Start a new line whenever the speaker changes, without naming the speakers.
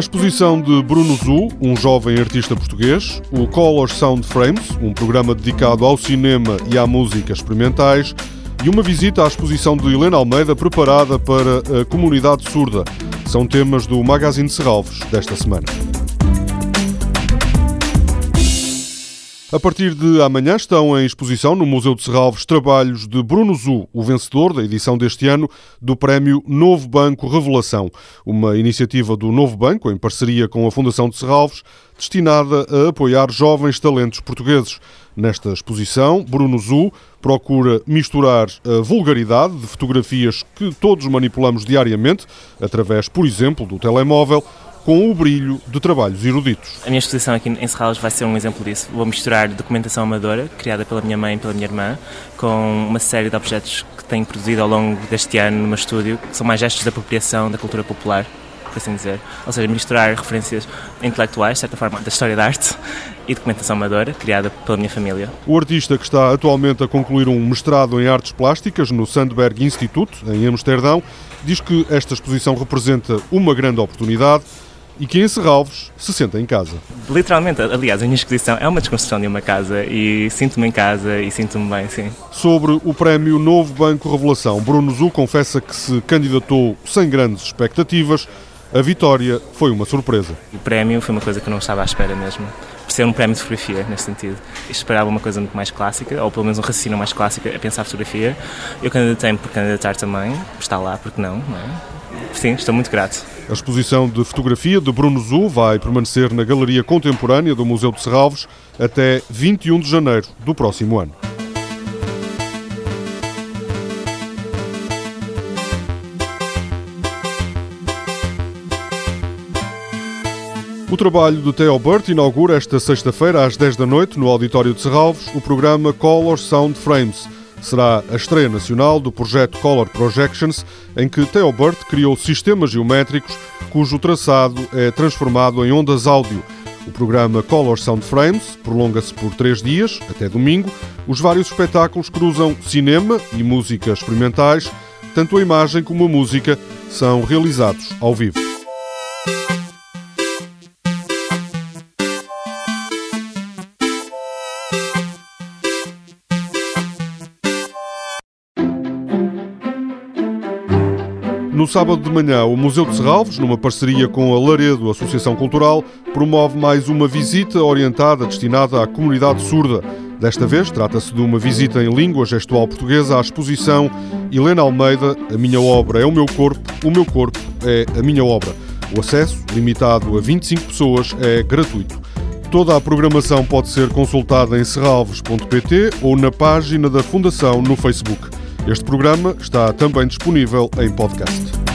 exposição de Bruno Zu, um jovem artista português, o Color Sound Frames, um programa dedicado ao cinema e à música experimentais, e uma visita à exposição de Helena Almeida preparada para a comunidade surda. São temas do Magazine Serralves desta semana. A partir de amanhã estão em exposição no Museu de Serralves trabalhos de Bruno Zu, o vencedor da edição deste ano do Prémio Novo Banco Revelação, uma iniciativa do Novo Banco em parceria com a Fundação de Serralves, destinada a apoiar jovens talentos portugueses. Nesta exposição, Bruno Zu procura misturar a vulgaridade de fotografias que todos manipulamos diariamente, através, por exemplo, do telemóvel, com o brilho de trabalhos eruditos.
A minha exposição aqui em Serralves vai ser um exemplo disso. Vou misturar documentação amadora, criada pela minha mãe e pela minha irmã, com uma série de objetos que tenho produzido ao longo deste ano no meu estúdio, que são mais gestos de apropriação da cultura popular, por assim dizer. Ou seja, misturar referências intelectuais, de certa forma, da história da arte e documentação amadora, criada pela minha família.
O artista que está atualmente a concluir um mestrado em artes plásticas no Sandberg Institute, em Amsterdão, diz que esta exposição representa uma grande oportunidade e que em Serralves se senta em casa.
Literalmente, aliás, a minha exposição é uma desconstrução de uma casa e sinto-me em casa e sinto-me bem, sim.
Sobre o prémio Novo Banco Revelação, Bruno Zu confessa que se candidatou sem grandes expectativas. A vitória foi uma surpresa.
O prémio foi uma coisa que eu não estava à espera mesmo. Ser um prémio de fotografia, nesse sentido. Esperava uma coisa muito mais clássica, ou pelo menos um raciocínio mais clássico a pensar fotografia. Eu candidatei-me por candidatar também, está lá, porque não, não é? Sim, estou muito grato.
A exposição de fotografia de Bruno Zu vai permanecer na Galeria Contemporânea do Museu de Serralves até 21 de janeiro do próximo ano. O trabalho do Theo Burt inaugura esta sexta-feira às 10 da noite no Auditório de Serralves o programa Color Sound Frames será a estreia nacional do projeto Color Projections, em que Theo Burt criou sistemas geométricos cujo traçado é transformado em ondas áudio. O programa Color Sound Frames prolonga-se por três dias, até domingo. Os vários espetáculos cruzam cinema e música experimentais. Tanto a imagem como a música são realizados ao vivo. No sábado de manhã, o Museu de Serralves, numa parceria com a Laredo Associação Cultural, promove mais uma visita orientada destinada à comunidade surda. Desta vez, trata-se de uma visita em língua gestual portuguesa à exposição Helena Almeida, A Minha Obra é o Meu Corpo, o Meu Corpo é a Minha Obra. O acesso, limitado a 25 pessoas, é gratuito. Toda a programação pode ser consultada em serralves.pt ou na página da Fundação no Facebook. Este programa está também disponível em podcast.